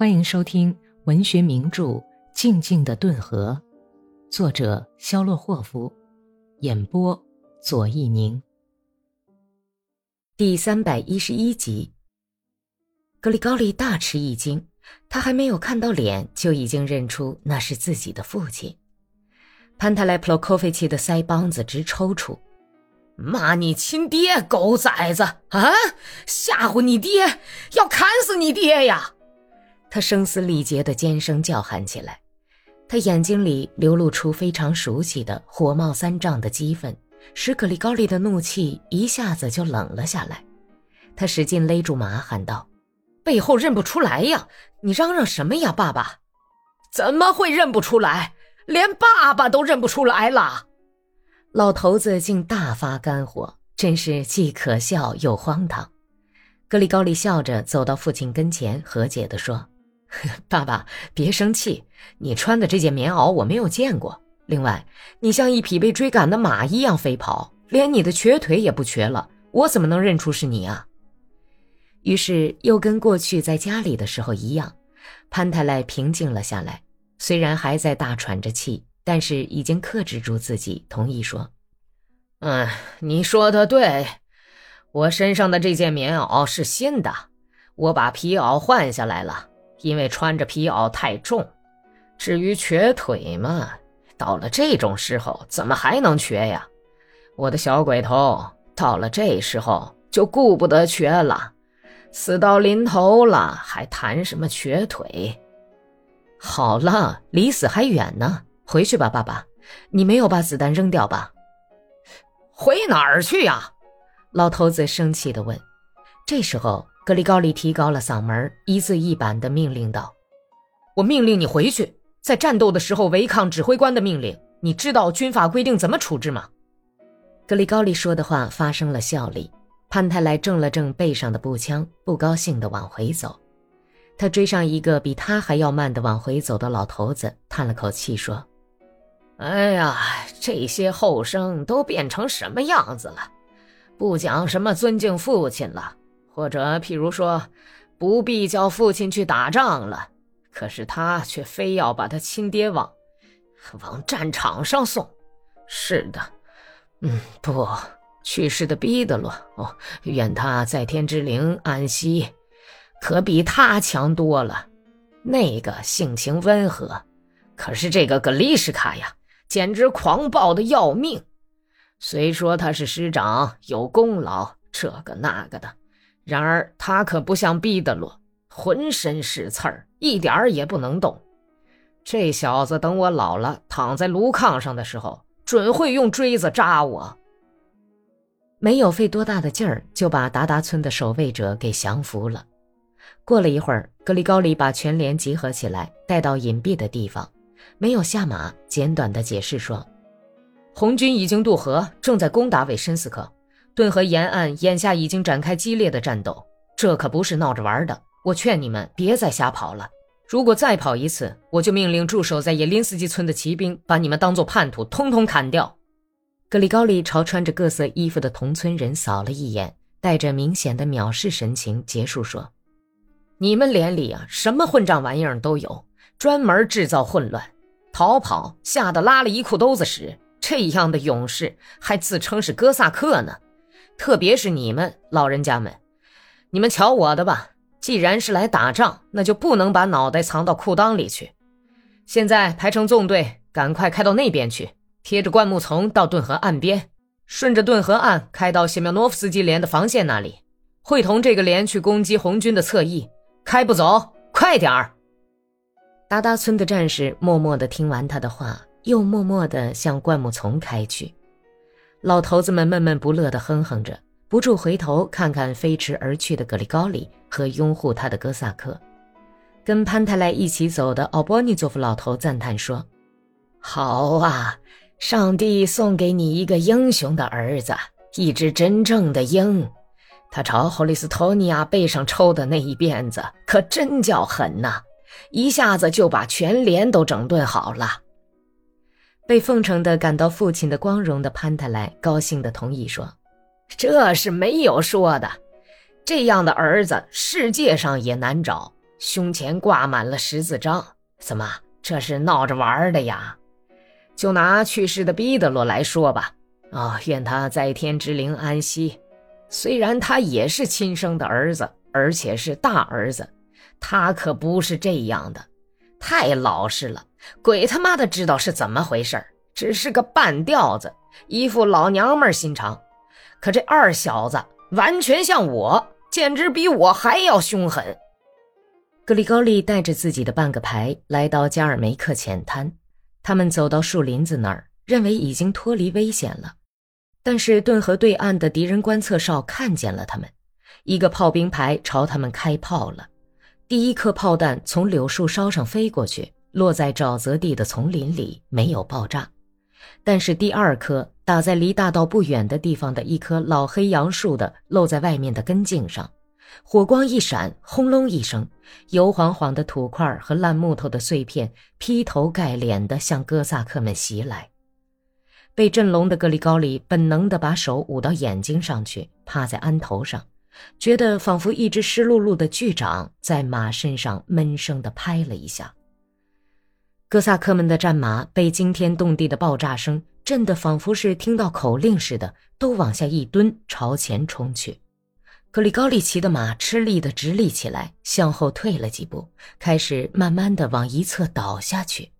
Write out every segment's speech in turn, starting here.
欢迎收听文学名著《静静的顿河》，作者肖洛霍夫，演播左一宁。第三百一十一集，格里高利大吃一惊，他还没有看到脸，就已经认出那是自己的父亲。潘塔莱普洛科菲奇的腮帮子直抽搐。骂你亲爹，狗崽子啊！吓唬你爹，要砍死你爹呀！他声嘶力竭的尖声叫喊起来，他眼睛里流露出非常熟悉的火冒三丈的激愤，使格里高利的怒气一下子就冷了下来。他使劲勒住马，喊道：“背后认不出来呀？你嚷嚷什么呀，爸爸？怎么会认不出来？连爸爸都认不出来了！”老头子竟大发肝火，真是既可笑又荒唐。格里高利笑着走到父亲跟前，和解地说：“ 爸爸，别生气。你穿的这件棉袄我没有见过。另外，你像一匹被追赶的马一样飞跑，连你的瘸腿也不瘸了，我怎么能认出是你啊？”于是又跟过去在家里的时候一样，潘太莱平静了下来，虽然还在大喘着气。但是已经克制住自己，同意说：“嗯，你说的对，我身上的这件棉袄是新的，我把皮袄换下来了，因为穿着皮袄太重。至于瘸腿嘛，到了这种时候怎么还能瘸呀？我的小鬼头，到了这时候就顾不得瘸了，死到临头了还谈什么瘸腿？好了，离死还远呢。”回去吧，爸爸，你没有把子弹扔掉吧？回哪儿去呀？老头子生气地问。这时候，格里高利提高了嗓门，一字一板地命令道：“我命令你回去，在战斗的时候违抗指挥官的命令，你知道军法规定怎么处置吗？”格里高利说的话发生了效力。潘泰莱正了正背上的步枪，不高兴地往回走。他追上一个比他还要慢地往回走的老头子，叹了口气说。哎呀，这些后生都变成什么样子了？不讲什么尊敬父亲了，或者譬如说，不必叫父亲去打仗了。可是他却非要把他亲爹往往战场上送。是的，嗯，不，去世的彼得罗哦，愿他在天之灵安息，可比他强多了。那个性情温和，可是这个格丽什卡呀。简直狂暴的要命！虽说他是师长，有功劳，这个那个的，然而他可不像毕德罗，浑身是刺儿，一点儿也不能动。这小子等我老了，躺在炉炕上的时候，准会用锥子扎我。没有费多大的劲儿，就把达达村的守卫者给降服了。过了一会儿，格里高里把全连集合起来，带到隐蔽的地方。没有下马，简短的解释说：“红军已经渡河，正在攻打韦申斯克，顿河沿岸眼下已经展开激烈的战斗。这可不是闹着玩的。我劝你们别再瞎跑了。如果再跑一次，我就命令驻守在叶林斯基村的骑兵把你们当做叛徒，通通砍掉。”格里高利朝穿着各色衣服的同村人扫了一眼，带着明显的藐视神情，结束说：“你们连里啊，什么混账玩意儿都有，专门制造混乱。”逃跑，吓得拉了一裤兜子屎。这样的勇士还自称是哥萨克呢。特别是你们老人家们，你们瞧我的吧。既然是来打仗，那就不能把脑袋藏到裤裆里去。现在排成纵队，赶快开到那边去，贴着灌木丛到顿河岸边，顺着顿河岸开到谢苗诺夫斯基连的防线那里，会同这个连去攻击红军的侧翼。开不走，快点儿！达达村的战士默默地听完他的话，又默默地向灌木丛开去。老头子们闷闷不乐地哼哼着，不住回头看看飞驰而去的格里高里和拥护他的哥萨克。跟潘泰莱一起走的奥波尼佐夫老头赞叹说：“好啊，上帝送给你一个英雄的儿子，一只真正的鹰。他朝霍利斯托尼亚背上抽的那一鞭子，可真叫狠呐！”一下子就把全连都整顿好了。被奉承的感到父亲的光荣的潘泰莱高兴的同意说：“这是没有说的，这样的儿子世界上也难找。胸前挂满了十字章，怎么这是闹着玩的呀？就拿去世的彼得罗来说吧，啊，愿他在天之灵安息。虽然他也是亲生的儿子，而且是大儿子，他可不是这样的，太老实了，鬼他妈的知道是怎么回事只是个半吊子，一副老娘们心肠。可这二小子完全像我，简直比我还要凶狠。格里高利带着自己的半个排来到加尔梅克浅滩，他们走到树林子那儿，认为已经脱离危险了。但是顿河对岸的敌人观测哨看见了他们，一个炮兵排朝他们开炮了。第一颗炮弹从柳树梢上飞过去，落在沼泽地的丛林里，没有爆炸。但是第二颗打在离大道不远的地方的一棵老黑杨树的露在外面的根茎上，火光一闪，轰隆一声，油晃晃的土块和烂木头的碎片劈头盖脸地向哥萨克们袭来。被震聋的格里高里本能地把手捂到眼睛上去，趴在鞍头上，觉得仿佛一只湿漉漉的巨掌在马身上闷声地拍了一下。哥萨克们的战马被惊天动地的爆炸声震得仿佛是听到口令似的，都往下一蹲，朝前冲去。格里高利骑的马吃力地直立起来，向后退了几步，开始慢慢地往一侧倒下去。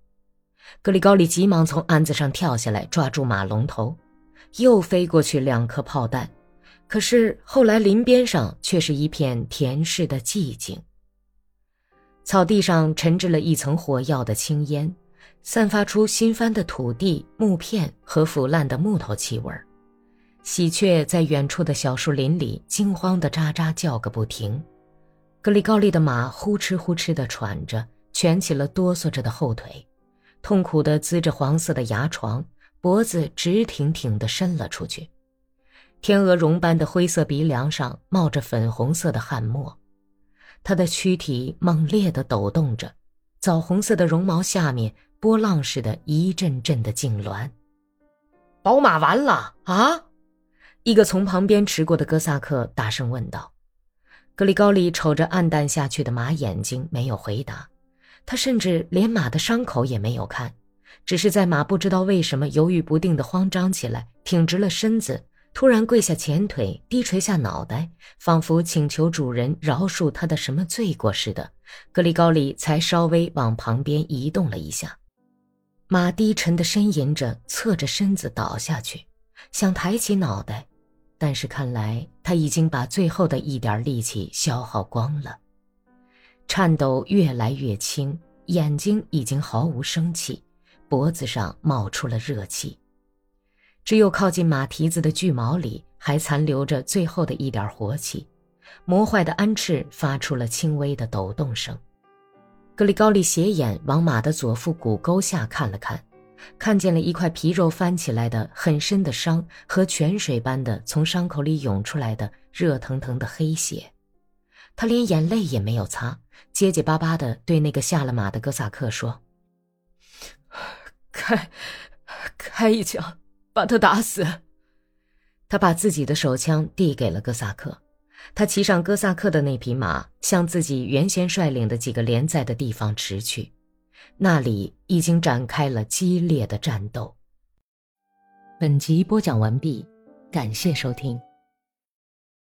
格里高利急忙从鞍子上跳下来，抓住马龙头，又飞过去两颗炮弹。可是后来林边上却是一片田似的寂静。草地上沉着了一层火药的青烟，散发出新翻的土地、木片和腐烂的木头气味喜鹊在远处的小树林里惊慌地喳喳叫个不停。格里高利的马呼哧呼哧地喘着，蜷起了哆嗦着的后腿，痛苦地呲着黄色的牙床，脖子直挺挺地伸了出去。天鹅绒般的灰色鼻梁上冒着粉红色的汗沫。他的躯体猛烈地抖动着，枣红色的绒毛下面波浪似的一阵阵的痉挛。宝马完了啊！一个从旁边驰过的哥萨克大声问道。格里高利瞅着暗淡下去的马眼睛，没有回答。他甚至连马的伤口也没有看，只是在马不知道为什么犹豫不定地慌张起来，挺直了身子。突然跪下前腿，低垂下脑袋，仿佛请求主人饶恕他的什么罪过似的。格里高利才稍微往旁边移动了一下，马低沉的呻吟着，侧着身子倒下去，想抬起脑袋，但是看来他已经把最后的一点力气消耗光了，颤抖越来越轻，眼睛已经毫无生气，脖子上冒出了热气。只有靠近马蹄子的巨毛里还残留着最后的一点活气，磨坏的鞍翅发出了轻微的抖动声。格里高利斜眼往马的左腹股沟下看了看，看见了一块皮肉翻起来的很深的伤和泉水般的从伤口里涌出来的热腾腾的黑血。他连眼泪也没有擦，结结巴巴地对那个下了马的哥萨克说：“ 开，开一枪。”把他打死。他把自己的手枪递给了哥萨克，他骑上哥萨克的那匹马，向自己原先率领的几个连在的地方驰去。那里已经展开了激烈的战斗。本集播讲完毕，感谢收听。